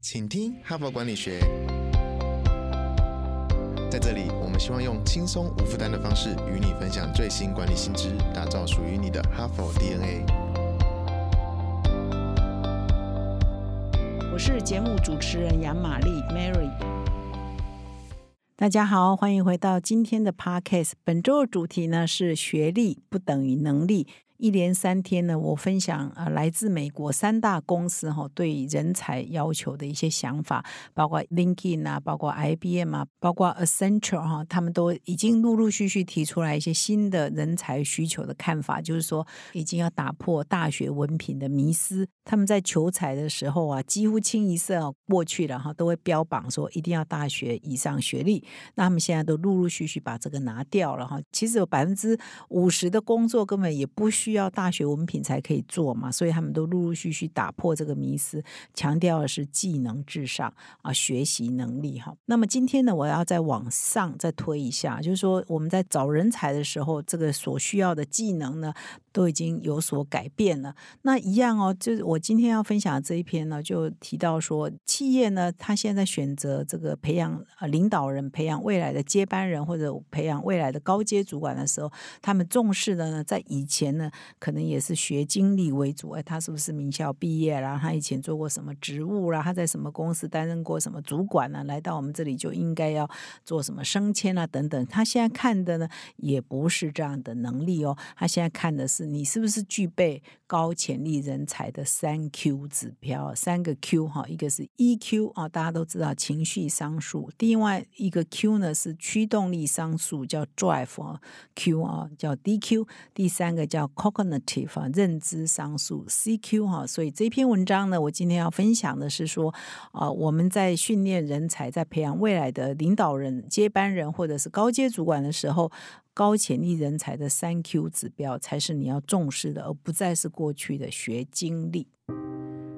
请听哈佛管理学。在这里，我们希望用轻松无负担的方式与你分享最新管理新知，打造属于你的哈佛 DNA。我是节目主持人杨玛丽 Mary。大家好，欢迎回到今天的 Podcast。本周的主题呢是学历不等于能力。一连三天呢，我分享啊，来自美国三大公司哈对人才要求的一些想法，包括 LinkedIn 啊，包括 IBM 啊，包括 Accenture 哈，他们都已经陆陆续续提出来一些新的人才需求的看法，就是说已经要打破大学文凭的迷思。他们在求才的时候啊，几乎清一色过去了哈，都会标榜说一定要大学以上学历。那他们现在都陆陆续续把这个拿掉了哈。其实有百分之五十的工作根本也不需。需要大学文凭才可以做嘛，所以他们都陆陆续续打破这个迷思，强调的是技能至上啊，学习能力哈。那么今天呢，我要再往上再推一下，就是说我们在找人才的时候，这个所需要的技能呢，都已经有所改变了。那一样哦，就是我今天要分享的这一篇呢，就提到说，企业呢，他现在选择这个培养呃领导人、培养未来的接班人或者培养未来的高阶主管的时候，他们重视的呢，在以前呢。可能也是学经历为主，哎，他是不是名校毕业啦？他以前做过什么职务啦？他在什么公司担任过什么主管呢？来到我们这里就应该要做什么升迁啊等等。他现在看的呢，也不是这样的能力哦。他现在看的是你是不是具备高潜力人才的三 Q 指标，三个 Q 哈，一个是 EQ 啊，大家都知道情绪商数；另外一个 Q 呢是驱动力商数，叫 Drive Q 啊，叫 DQ；第三个叫 cognitive 啊，认知商数 CQ 哈，所以这篇文章呢，我今天要分享的是说，啊，我们在训练人才，在培养未来的领导人、接班人或者是高阶主管的时候，高潜力人才的三 Q 指标才是你要重视的，而不再是过去的学经历。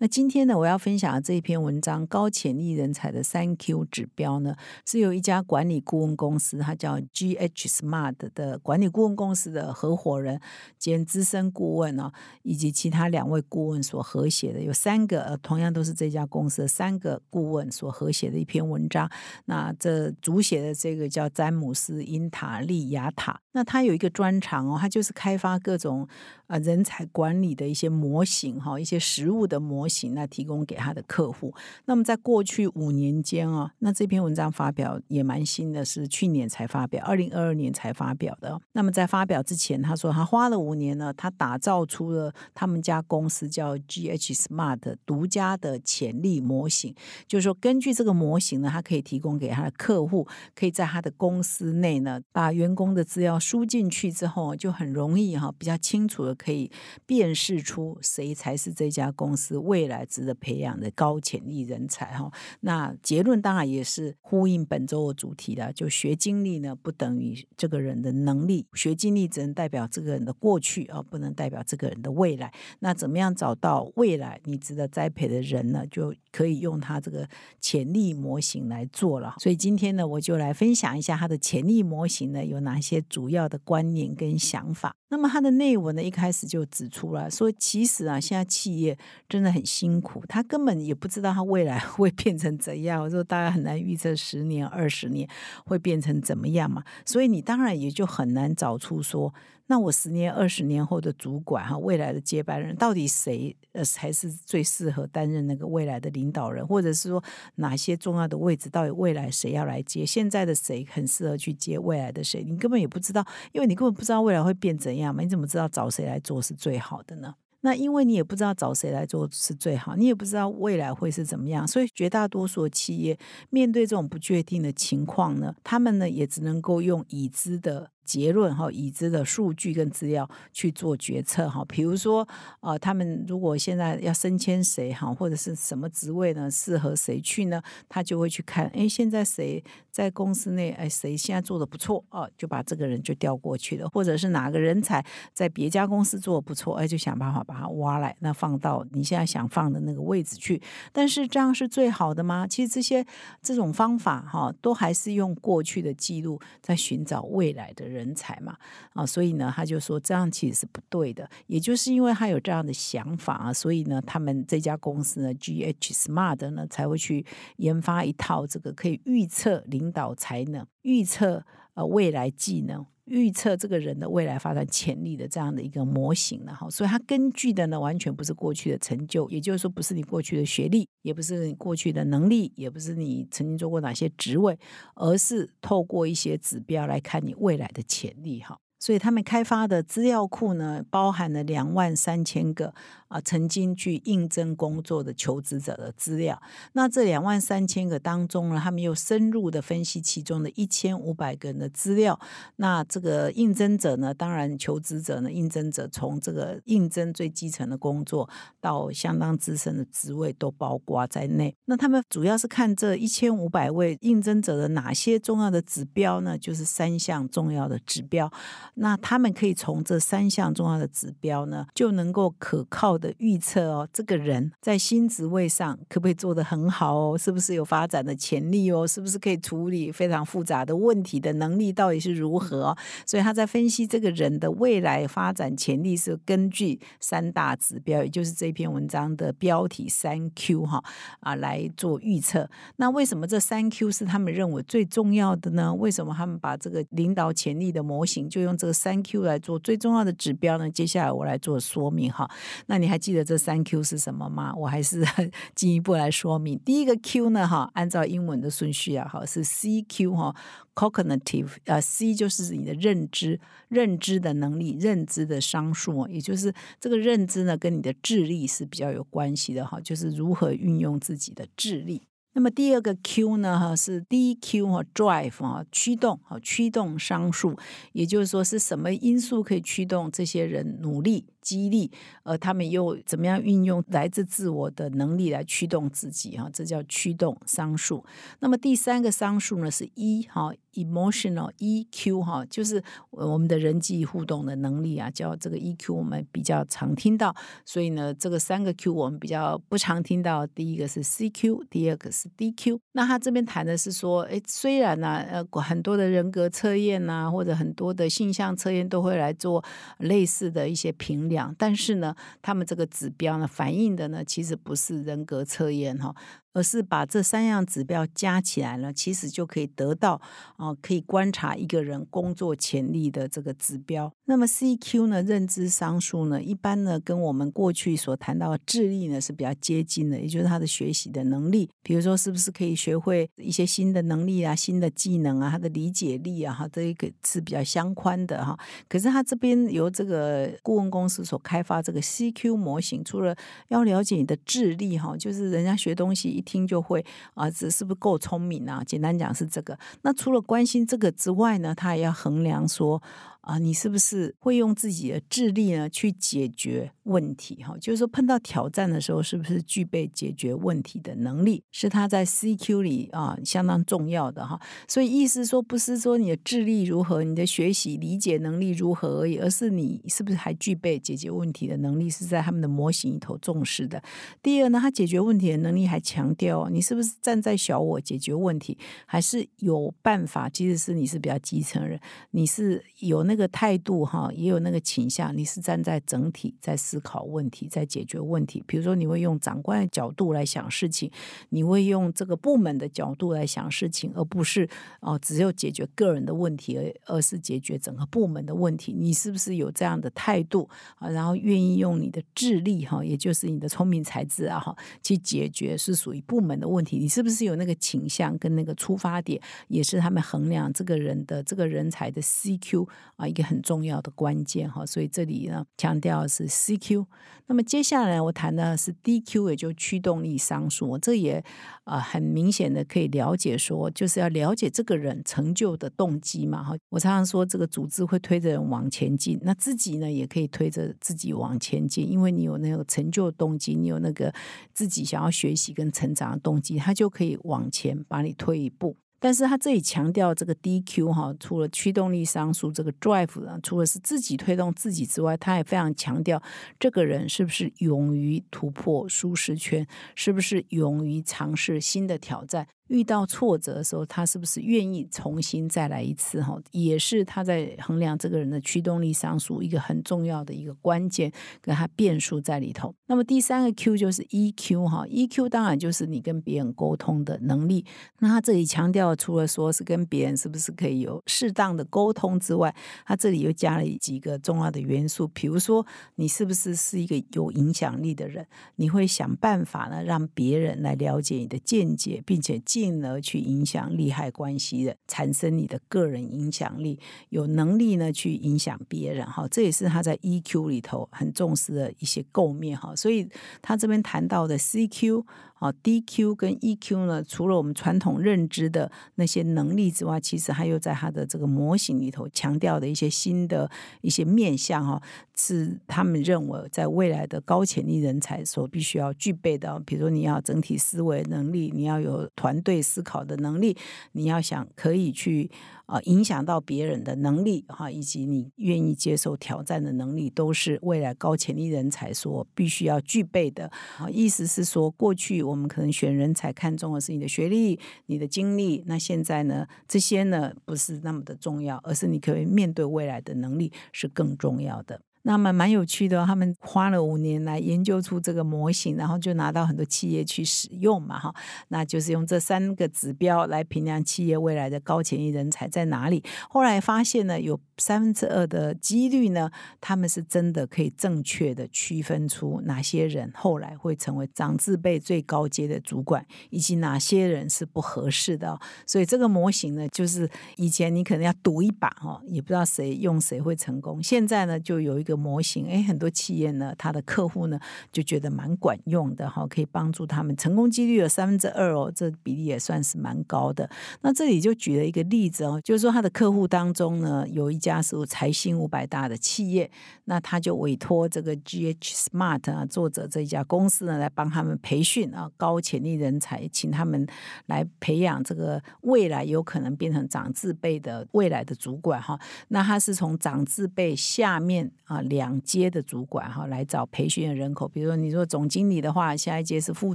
那今天呢，我要分享的这一篇文章《高潜力人才的三 Q 指标》呢，是由一家管理顾问公司，它叫 GH Smart 的管理顾问公司的合伙人兼资深顾问啊，以及其他两位顾问所合写的，有三个呃，同样都是这家公司的三个顾问所合写的一篇文章。那这主写的这个叫詹姆斯·因塔利亚塔，那他有一个专长哦，他就是开发各种啊人才管理的一些模型哈，一些实物的模。那提供给他的客户。那么在过去五年间啊，那这篇文章发表也蛮新的，是去年才发表，二零二二年才发表的。那么在发表之前，他说他花了五年呢，他打造出了他们家公司叫 GH Smart 独家的潜力模型。就是说，根据这个模型呢，他可以提供给他的客户，可以在他的公司内呢，把员工的资料输进去之后，就很容易哈，比较清楚的可以辨识出谁才是这家公司为。未来值得培养的高潜力人才哈，那结论当然也是呼应本周的主题的，就学经历呢不等于这个人的能力，学经历只能代表这个人的过去啊，不能代表这个人的未来。那怎么样找到未来你值得栽培的人呢？就可以用他这个潜力模型来做了。所以今天呢，我就来分享一下他的潜力模型呢有哪些主要的观念跟想法。那么他的内文呢一开始就指出了说，其实啊，现在企业真的很。辛苦，他根本也不知道他未来 会变成怎样。我说大家很难预测十年、二十年会变成怎么样嘛，所以你当然也就很难找出说。那我十年、二十年后的主管哈，未来的接班人到底谁呃才是最适合担任那个未来的领导人，或者是说哪些重要的位置，到底未来谁要来接？现在的谁很适合去接未来的谁？你根本也不知道，因为你根本不知道未来会变怎样嘛，你怎么知道找谁来做是最好的呢？那因为你也不知道找谁来做是最好，你也不知道未来会是怎么样，所以绝大多数企业面对这种不确定的情况呢，他们呢也只能够用已知的。结论哈，已知的数据跟资料去做决策哈。比如说，呃，他们如果现在要升迁谁哈，或者是什么职位呢，适合谁去呢？他就会去看，哎，现在谁在公司内，哎，谁现在做的不错哦，就把这个人就调过去了。或者是哪个人才在别家公司做的不错，哎，就想办法把他挖来，那放到你现在想放的那个位置去。但是这样是最好的吗？其实这些这种方法哈，都还是用过去的记录在寻找未来的人。人才嘛，啊，所以呢，他就说这样其实是不对的。也就是因为他有这样的想法啊，所以呢，他们这家公司呢，G H Smart 呢，才会去研发一套这个可以预测领导才能、预测呃未来技能。预测这个人的未来发展潜力的这样的一个模型了哈，所以它根据的呢完全不是过去的成就，也就是说不是你过去的学历，也不是你过去的能力，也不是你曾经做过哪些职位，而是透过一些指标来看你未来的潜力哈。所以他们开发的资料库呢，包含了两万三千个。啊，曾经去应征工作的求职者的资料，那这两万三千个当中呢，他们又深入的分析其中的一千五百个人的资料。那这个应征者呢，当然求职者呢，应征者从这个应征最基层的工作到相当资深的职位都包括在内。那他们主要是看这一千五百位应征者的哪些重要的指标呢？就是三项重要的指标。那他们可以从这三项重要的指标呢，就能够可靠。的预测哦，这个人在新职位上可不可以做得很好哦？是不是有发展的潜力哦？是不是可以处理非常复杂的问题的能力到底是如何？所以他在分析这个人的未来发展潜力是根据三大指标，也就是这篇文章的标题三 Q 哈啊来做预测。那为什么这三 Q 是他们认为最重要的呢？为什么他们把这个领导潜力的模型就用这个三 Q 来做最重要的指标呢？接下来我来做说明哈。那你。还记得这三 Q 是什么吗？我还是 进一步来说明。第一个 Q 呢，哈，按照英文的顺序啊，哈，是 CQ 哈，cognitive，呃，C 就是你的认知、认知的能力、认知的商数，也就是这个认知呢，跟你的智力是比较有关系的哈，就是如何运用自己的智力。那么第二个 Q 呢，哈，是 DQ 哈，drive 哈，驱动哈，驱动商数，也就是说是什么因素可以驱动这些人努力？激励，而他们又怎么样运用来自自我的能力来驱动自己？哈，这叫驱动商数。那么第三个商数呢是 E 哈，emotional EQ 哈，就是我们的人际互动的能力啊，叫这个 EQ，我们比较常听到。所以呢，这个三个 Q 我们比较不常听到。第一个是 CQ，第二个是 DQ。那他这边谈的是说，哎，虽然呢，呃，很多的人格测验呐，或者很多的性向测验都会来做类似的一些评量。但是呢，他们这个指标呢，反映的呢，其实不是人格测验哈。而是把这三样指标加起来呢，其实就可以得到啊，可以观察一个人工作潜力的这个指标。那么 CQ 呢，认知商数呢，一般呢跟我们过去所谈到的智力呢是比较接近的，也就是他的学习的能力，比如说是不是可以学会一些新的能力啊、新的技能啊，他的理解力啊，哈，这一个是比较相关的哈。可是他这边由这个顾问公司所开发这个 CQ 模型，除了要了解你的智力哈，就是人家学东西一。听就会啊，这是不是够聪明啊？简单讲是这个。那除了关心这个之外呢，他也要衡量说。啊，你是不是会用自己的智力呢去解决问题？哈，就是说碰到挑战的时候，是不是具备解决问题的能力？是他在 CQ 里啊相当重要的哈。所以意思说，不是说你的智力如何，你的学习理解能力如何而已，而是你是不是还具备解决问题的能力？是在他们的模型里头重视的。第二呢，他解决问题的能力还强调你是不是站在小我解决问题，还是有办法？即使是你是比较基层人，你是有那。个个态度哈，也有那个倾向，你是站在整体在思考问题，在解决问题。比如说，你会用长官的角度来想事情，你会用这个部门的角度来想事情，而不是哦，只有解决个人的问题，而而是解决整个部门的问题。你是不是有这样的态度啊？然后愿意用你的智力哈，也就是你的聪明才智啊哈，去解决是属于部门的问题。你是不是有那个倾向跟那个出发点，也是他们衡量这个人的这个人才的 CQ 啊一个很重要的关键哈。所以这里呢强调是 CQ。那么接下来我谈的是 DQ，也就驱动力商数。这也啊很明显的可以了解说，就是要了解这个人成就的动机嘛哈。我常常说，这个组织会推着人往前进，那自己呢也可以推着自己往前进，因为你有那个成就动机，你有那个自己想要学习跟成长的动机，他就可以往前把你推一步。但是他这里强调这个 DQ 哈，除了驱动力商数这个 drive 呢，除了是自己推动自己之外，他也非常强调这个人是不是勇于突破舒适圈，是不是勇于尝试新的挑战。遇到挫折的时候，他是不是愿意重新再来一次？哈，也是他在衡量这个人的驱动力上属一个很重要的一个关键，跟他变数在里头。那么第三个 Q 就是 EQ 哈，EQ 当然就是你跟别人沟通的能力。那他这里强调，除了说是跟别人是不是可以有适当的沟通之外，他这里又加了几个重要的元素，比如说你是不是是一个有影响力的人？你会想办法呢，让别人来了解你的见解，并且。进而去影响利害关系的，产生你的个人影响力，有能力呢去影响别人哈，这也是他在 EQ 里头很重视的一些构面哈，所以他这边谈到的 CQ。啊，DQ 跟 EQ 呢，除了我们传统认知的那些能力之外，其实还有在它的这个模型里头强调的一些新的一些面向哈，是他们认为在未来的高潜力人才所必须要具备的。比如说，你要整体思维能力，你要有团队思考的能力，你要想可以去。啊，影响到别人的能力哈，以及你愿意接受挑战的能力，都是未来高潜力人才所必须要具备的。啊，意思是说，过去我们可能选人才看重的是你的学历、你的经历，那现在呢，这些呢不是那么的重要，而是你可以面对未来的能力是更重要的。那么蛮有趣的，他们花了五年来研究出这个模型，然后就拿到很多企业去使用嘛，哈，那就是用这三个指标来评量企业未来的高潜力人才在哪里。后来发现呢，有三分之二的几率呢，他们是真的可以正确的区分出哪些人后来会成为长字辈最高阶的主管，以及哪些人是不合适的。所以这个模型呢，就是以前你可能要赌一把哈，也不知道谁用谁会成功。现在呢，就有一个。模型哎，很多企业呢，他的客户呢就觉得蛮管用的哈，可以帮助他们成功几率有三分之二哦，这比例也算是蛮高的。那这里就举了一个例子哦，就是说他的客户当中呢，有一家是财新五百大的企业，那他就委托这个 G H Smart 啊，作者这一家公司呢来帮他们培训啊高潜力人才，请他们来培养这个未来有可能变成长字辈的未来的主管哈。那他是从长字辈下面啊。两阶的主管哈来找培训的人口，比如说你说总经理的话，下一阶是副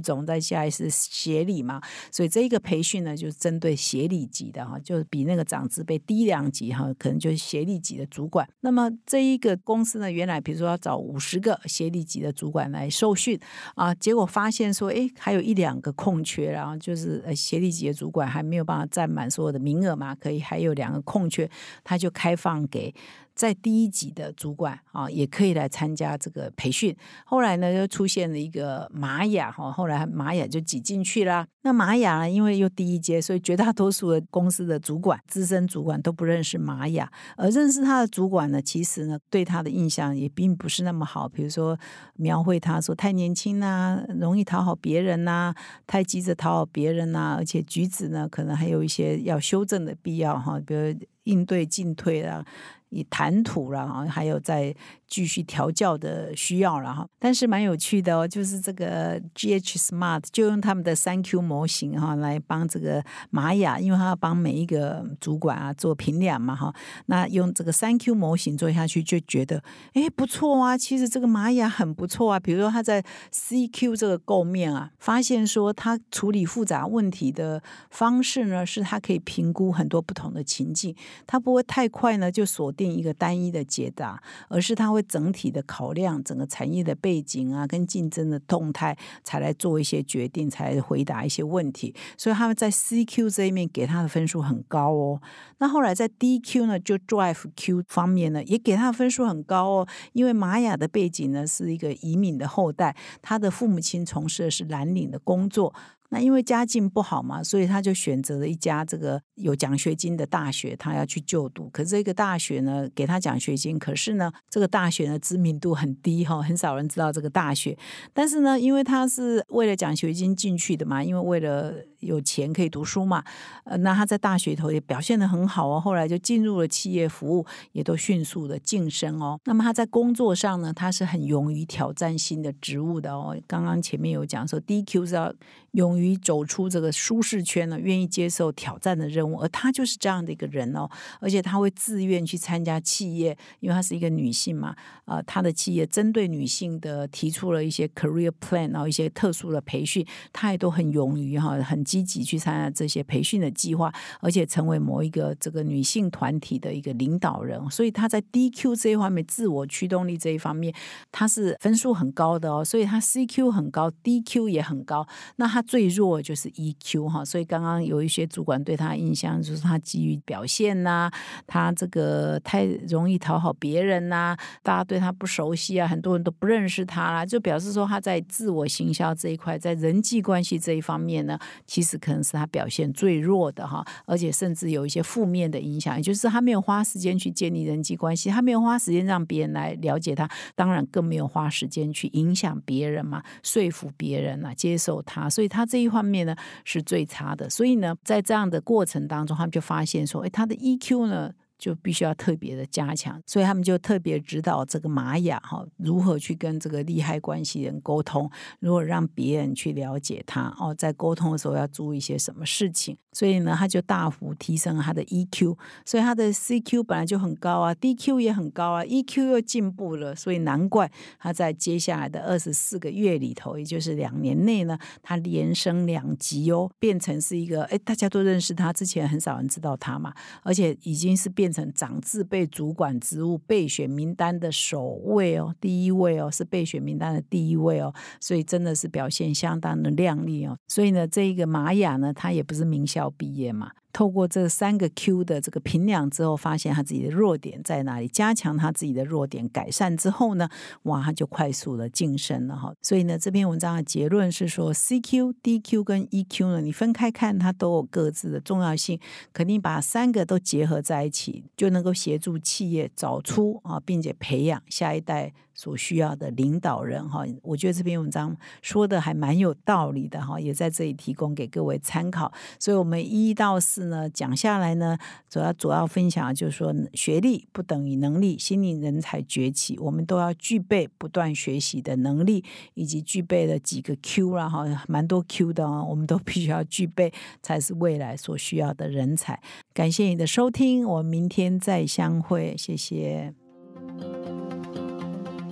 总，再下一是协理嘛，所以这一个培训呢，就是针对协理级的哈，就是比那个长资辈低两级哈，可能就是协理级的主管。那么这一个公司呢，原来比如说要找五十个协理级的主管来受训啊，结果发现说，哎，还有一两个空缺，然后就是呃协理级的主管还没有办法占满所有的名额嘛，可以还有两个空缺，他就开放给。在第一级的主管啊，也可以来参加这个培训。后来呢，又出现了一个玛雅哈，后来玛雅就挤进去啦。那玛雅呢，因为又第一阶，所以绝大多数的公司的主管、资深主管都不认识玛雅，而认识他的主管呢，其实呢，对他的印象也并不是那么好。比如说，描绘他说太年轻呐，容易讨好别人呐，太急着讨好别人呐，而且举止呢，可能还有一些要修正的必要哈，比如应对进退啊。以谈吐了哈，还有在继续调教的需要了哈。但是蛮有趣的哦，就是这个 G H Smart 就用他们的三 Q 模型哈来帮这个玛雅，因为他要帮每一个主管啊做评量嘛哈。那用这个三 Q 模型做下去，就觉得哎不错啊。其实这个玛雅很不错啊。比如说他在 C Q 这个构面啊，发现说他处理复杂问题的方式呢，是他可以评估很多不同的情境，他不会太快呢就锁定。定一个单一的解答，而是他会整体的考量整个产业的背景啊，跟竞争的动态，才来做一些决定，才回答一些问题。所以他们在 CQ 这一面给他的分数很高哦。那后来在 DQ 呢，就 Drive Q 方面呢，也给他的分数很高哦。因为玛雅的背景呢是一个移民的后代，他的父母亲从事的是蓝领的工作。那因为家境不好嘛，所以他就选择了一家这个有奖学金的大学，他要去就读。可是这个大学呢，给他奖学金，可是呢，这个大学呢知名度很低哈，很少人知道这个大学。但是呢，因为他是为了奖学金进去的嘛，因为为了有钱可以读书嘛，呃，那他在大学头也表现的很好哦，后来就进入了企业服务，也都迅速的晋升哦。那么他在工作上呢，他是很勇于挑战新的职务的哦。刚刚前面有讲说，DQ 是要勇于走出这个舒适圈呢，愿意接受挑战的任务，而他就是这样的一个人哦。而且他会自愿去参加企业，因为她是一个女性嘛，呃，他的企业针对女性的提出了一些 career plan，然后一些特殊的培训，他也都很勇于哈，很。积极去参加这些培训的计划，而且成为某一个这个女性团体的一个领导人，所以她在 DQ 这一方面，自我驱动力这一方面，她是分数很高的哦。所以她 CQ 很高，DQ 也很高。那她最弱就是 EQ 哈。所以刚刚有一些主管对她印象就是她急于表现呐，她这个太容易讨好别人呐，大家对她不熟悉啊，很多人都不认识她啦，就表示说她在自我行销这一块，在人际关系这一方面呢，其是可能是他表现最弱的哈，而且甚至有一些负面的影响，也就是他没有花时间去建立人际关系，他没有花时间让别人来了解他，当然更没有花时间去影响别人嘛，说服别人啊，接受他，所以他这一方面呢是最差的。所以呢，在这样的过程当中，他们就发现说，哎，他的 EQ 呢？就必须要特别的加强，所以他们就特别指导这个玛雅哈，如何去跟这个利害关系人沟通，如果让别人去了解他哦，在沟通的时候要注意一些什么事情。所以呢，他就大幅提升他的 EQ，所以他的 CQ 本来就很高啊，DQ 也很高啊，EQ 又进步了，所以难怪他在接下来的二十四个月里头，也就是两年内呢，他连升两级哦，变成是一个哎，大家都认识他，之前很少人知道他嘛，而且已经是变。成长自备主管职务备选名单的首位哦，第一位哦，是备选名单的第一位哦，所以真的是表现相当的亮丽哦。所以呢，这一个玛雅呢，他也不是名校要毕业嘛。透过这三个 Q 的这个评量之后，发现他自己的弱点在哪里，加强他自己的弱点，改善之后呢，哇，他就快速的晋升了哈。所以呢，这篇文章的结论是说，CQ、DQ 跟 EQ 呢，你分开看，它都有各自的重要性，肯定把三个都结合在一起，就能够协助企业找出啊，并且培养下一代。所需要的领导人哈，我觉得这篇文章说的还蛮有道理的哈，也在这里提供给各位参考。所以，我们一到四呢讲下来呢，主要主要分享就是说，学历不等于能力，心灵人才崛起，我们都要具备不断学习的能力，以及具备了几个 Q 了哈，蛮多 Q 的哦，我们都必须要具备，才是未来所需要的人才。感谢你的收听，我们明天再相会，谢谢。